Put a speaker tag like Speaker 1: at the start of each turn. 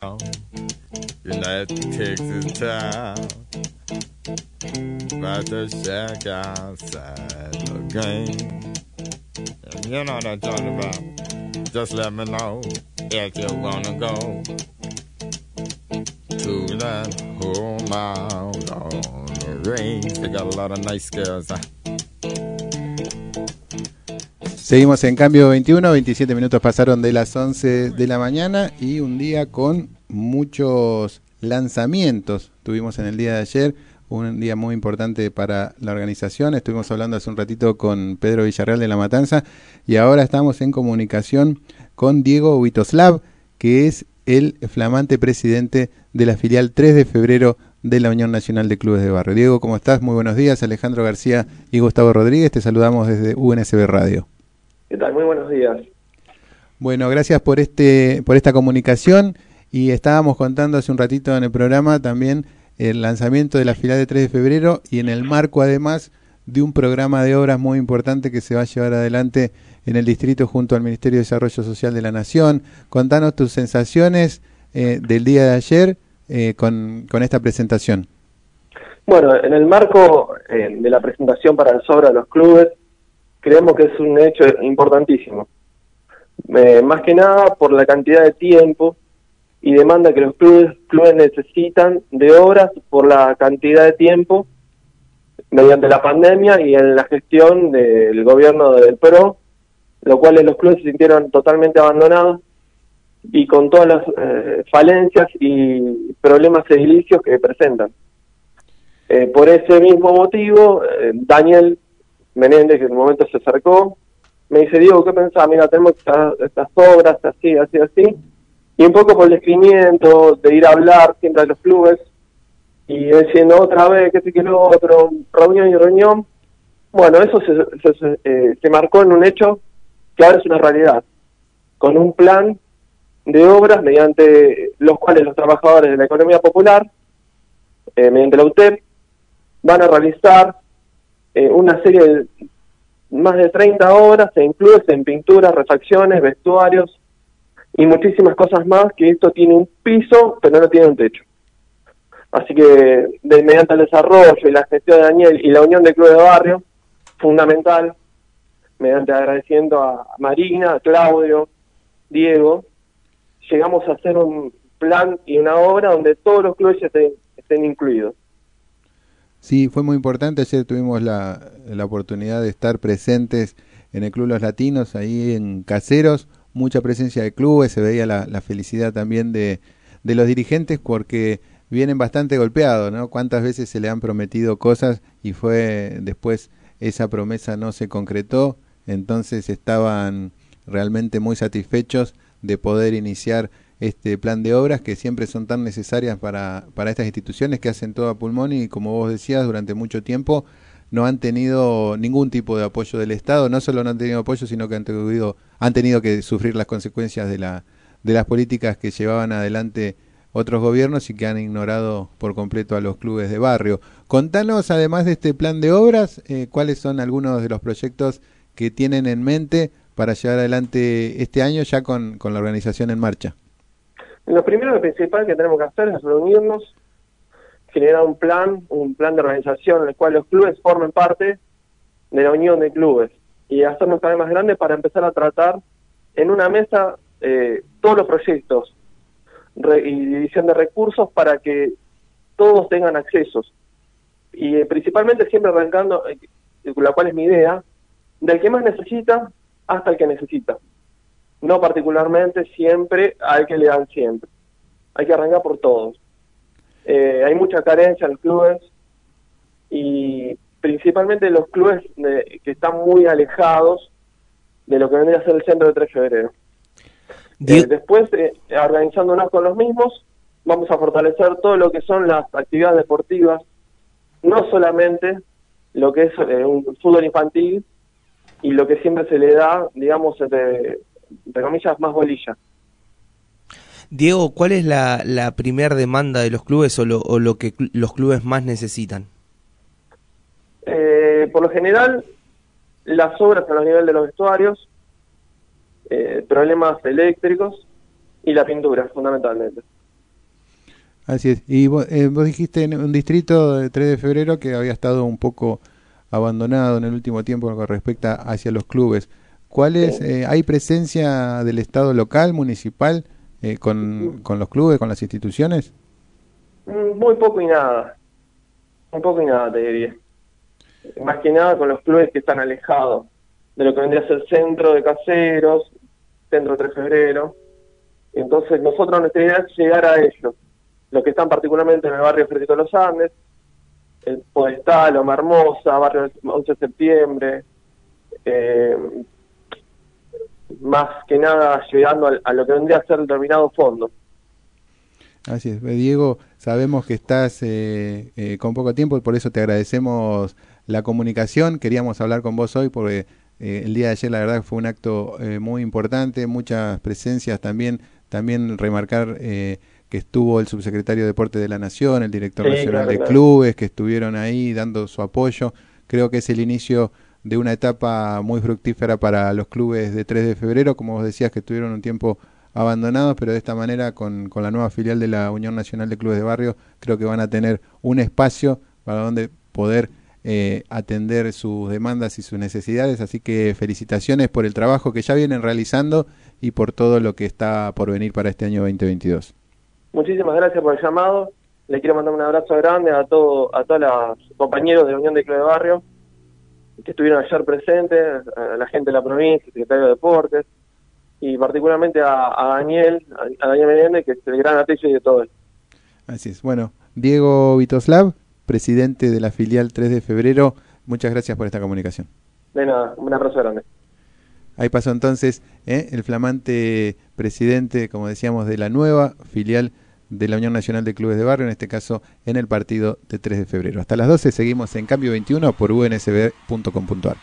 Speaker 1: Um, United takes his time. About to shack outside the game. And you know what I'm talking about. Just let me know if you wanna go to that home out on the range. They got a lot of nice girls. Huh?
Speaker 2: Seguimos en cambio 21, 27 minutos pasaron de las 11 de la mañana y un día con muchos lanzamientos. Tuvimos en el día de ayer un día muy importante para la organización. Estuvimos hablando hace un ratito con Pedro Villarreal de La Matanza y ahora estamos en comunicación con Diego Witoslav, que es el flamante presidente de la filial 3 de febrero de la Unión Nacional de Clubes de Barrio. Diego, ¿cómo estás? Muy buenos días. Alejandro García y Gustavo Rodríguez, te saludamos desde UNSB Radio.
Speaker 3: ¿Qué tal? Muy buenos días.
Speaker 2: Bueno, gracias por este por esta comunicación y estábamos contando hace un ratito en el programa también el lanzamiento de la fila de 3 de febrero y en el marco además de un programa de obras muy importante que se va a llevar adelante en el distrito junto al Ministerio de Desarrollo Social de la Nación. Contanos tus sensaciones eh, del día de ayer eh, con, con, esta presentación.
Speaker 3: Bueno, en el marco eh, de la presentación para el sobre de los clubes, creemos que es un hecho importantísimo. Eh, más que nada por la cantidad de tiempo y demanda que los clubes, clubes necesitan de obras por la cantidad de tiempo mediante la pandemia y en la gestión del gobierno del PRO, lo cual los clubes se sintieron totalmente abandonados y con todas las eh, falencias y problemas edilicios que presentan. Eh, por ese mismo motivo, eh, Daniel Menéndez, que en un momento se acercó, me dice, Diego, ¿qué pensás? Mira, tenemos estas, obras, así, así, así. Y un poco por el escribimiento, de ir a hablar siempre a los clubes, y diciendo otra vez, que sí que lo otro, reunión y reunión. Bueno, eso se, se, eh, se, marcó en un hecho que ahora es una realidad, con un plan de obras mediante los cuales los trabajadores de la economía popular, eh, mediante la UTEP, van a realizar eh, una serie de más de 30 obras, se incluye en pinturas, refacciones, vestuarios y muchísimas cosas más, que esto tiene un piso, pero no tiene un techo. Así que de, mediante el desarrollo y la gestión de Daniel y la unión de club de barrio, fundamental, mediante agradeciendo a Marina, a Claudio, Diego, llegamos a hacer un plan y una obra donde todos los clubes estén, estén incluidos.
Speaker 2: Sí, fue muy importante. Ayer tuvimos la, la, oportunidad de estar presentes en el Club Los Latinos, ahí en Caseros. Mucha presencia de clubes, se veía la, la felicidad también de, de, los dirigentes porque vienen bastante golpeados, ¿no? Cuántas veces se le han prometido cosas y fue después esa promesa no se concretó, entonces estaban realmente muy satisfechos de poder iniciar este plan de obras que siempre son tan necesarias para, para estas instituciones que hacen todo a pulmón y como vos decías durante mucho tiempo no han tenido ningún tipo de apoyo del Estado, no solo no han tenido apoyo, sino que han tenido, han tenido que sufrir las consecuencias de, la, de las políticas que llevaban adelante otros gobiernos y que han ignorado por completo a los clubes de barrio. Contanos, además de este plan de obras, eh, cuáles son algunos de los proyectos que tienen en mente para llevar adelante este año ya con, con la organización en marcha.
Speaker 3: Lo primero y principal que tenemos que hacer es reunirnos, generar un plan, un plan de organización en el cual los clubes formen parte de la unión de clubes y hacernos cada vez más grandes para empezar a tratar en una mesa eh, todos los proyectos y división de recursos para que todos tengan accesos. Y eh, principalmente siempre arrancando, eh, la cual es mi idea, del que más necesita hasta el que necesita no particularmente siempre al que le dan siempre. Hay que arrancar por todos. Eh, hay mucha carencia en los clubes y principalmente los clubes que están muy alejados de lo que vendría a ser el centro de 3 de febrero. Eh, después, eh, organizándonos con los mismos, vamos a fortalecer todo lo que son las actividades deportivas, no solamente lo que es un fútbol infantil y lo que siempre se le da, digamos, de, entre comillas, más bolilla.
Speaker 4: Diego, ¿cuál es la, la primera demanda de los clubes o lo, o lo que los clubes más necesitan?
Speaker 3: Eh, por lo general, las obras a los niveles de los vestuarios, eh, problemas eléctricos y la pintura, fundamentalmente.
Speaker 2: Así es. Y vos, eh, vos dijiste en un distrito de 3 de febrero que había estado un poco abandonado en el último tiempo con respecto hacia los clubes. ¿Cuál es, eh, ¿Hay presencia del Estado local, municipal, eh, con, con los clubes, con las instituciones?
Speaker 3: Mm, Muy poco y nada. Muy poco y nada, te diría. Más que nada con los clubes que están alejados de lo que vendría a ser centro de caseros, centro de 3 de febrero. Entonces, nosotros nuestra idea es llegar a ellos. Los que están particularmente en el barrio Fredito de los Andes, el Omar Hermosa, barrio 11 de septiembre. eh, más que nada llegando a, lo que vendría a ser determinado fondo.
Speaker 2: Así es. Diego, sabemos que estás eh, eh, con poco tiempo, por eso te agradecemos la comunicación. Queríamos hablar con vos hoy porque el día de ayer la verdad fue un acto muy importante, muchas presencias también, también remarcar que estuvo el subsecretario de Deporte de la Nación, el director
Speaker 3: Sí,
Speaker 2: nacional
Speaker 3: claro,
Speaker 2: de
Speaker 3: claro.
Speaker 2: clubes que estuvieron ahí dando su apoyo. Creo que es el inicio de una etapa muy fructífera para los clubes de 3 de febrero, como vos decías que estuvieron un tiempo abandonados, pero de esta manera con, con la nueva filial de la Unión Nacional de Clubes de Barrio, creo que van a tener un espacio para donde poder eh, atender sus demandas y sus necesidades, así que felicitaciones por el trabajo que ya vienen realizando y por todo lo que está por venir para este año 2022.
Speaker 3: Muchísimas gracias por el llamado. Le quiero mandar un abrazo grande a todo, a todos los compañeros de la Unión de Club de Barrio que estuvieron ayer presentes, a la gente de la provincia, el secretario de Deportes, y particularmente a, a Daniel, a, a Daniel Menéndez, que es el gran atecho de todo esto.
Speaker 2: Así es. Bueno, Diego Vitoslav, presidente de la filial 3 de febrero, muchas gracias por esta comunicación.
Speaker 3: De nada, un abrazo grande.
Speaker 2: Ahí pasó entonces ¿eh? el flamante presidente, como decíamos, de la nueva filial de la Unión Nacional de Clubes de Barrio, en este caso en el partido de 3 de febrero. Hasta las 12 seguimos en Cambio 21 por unsb.com.ar.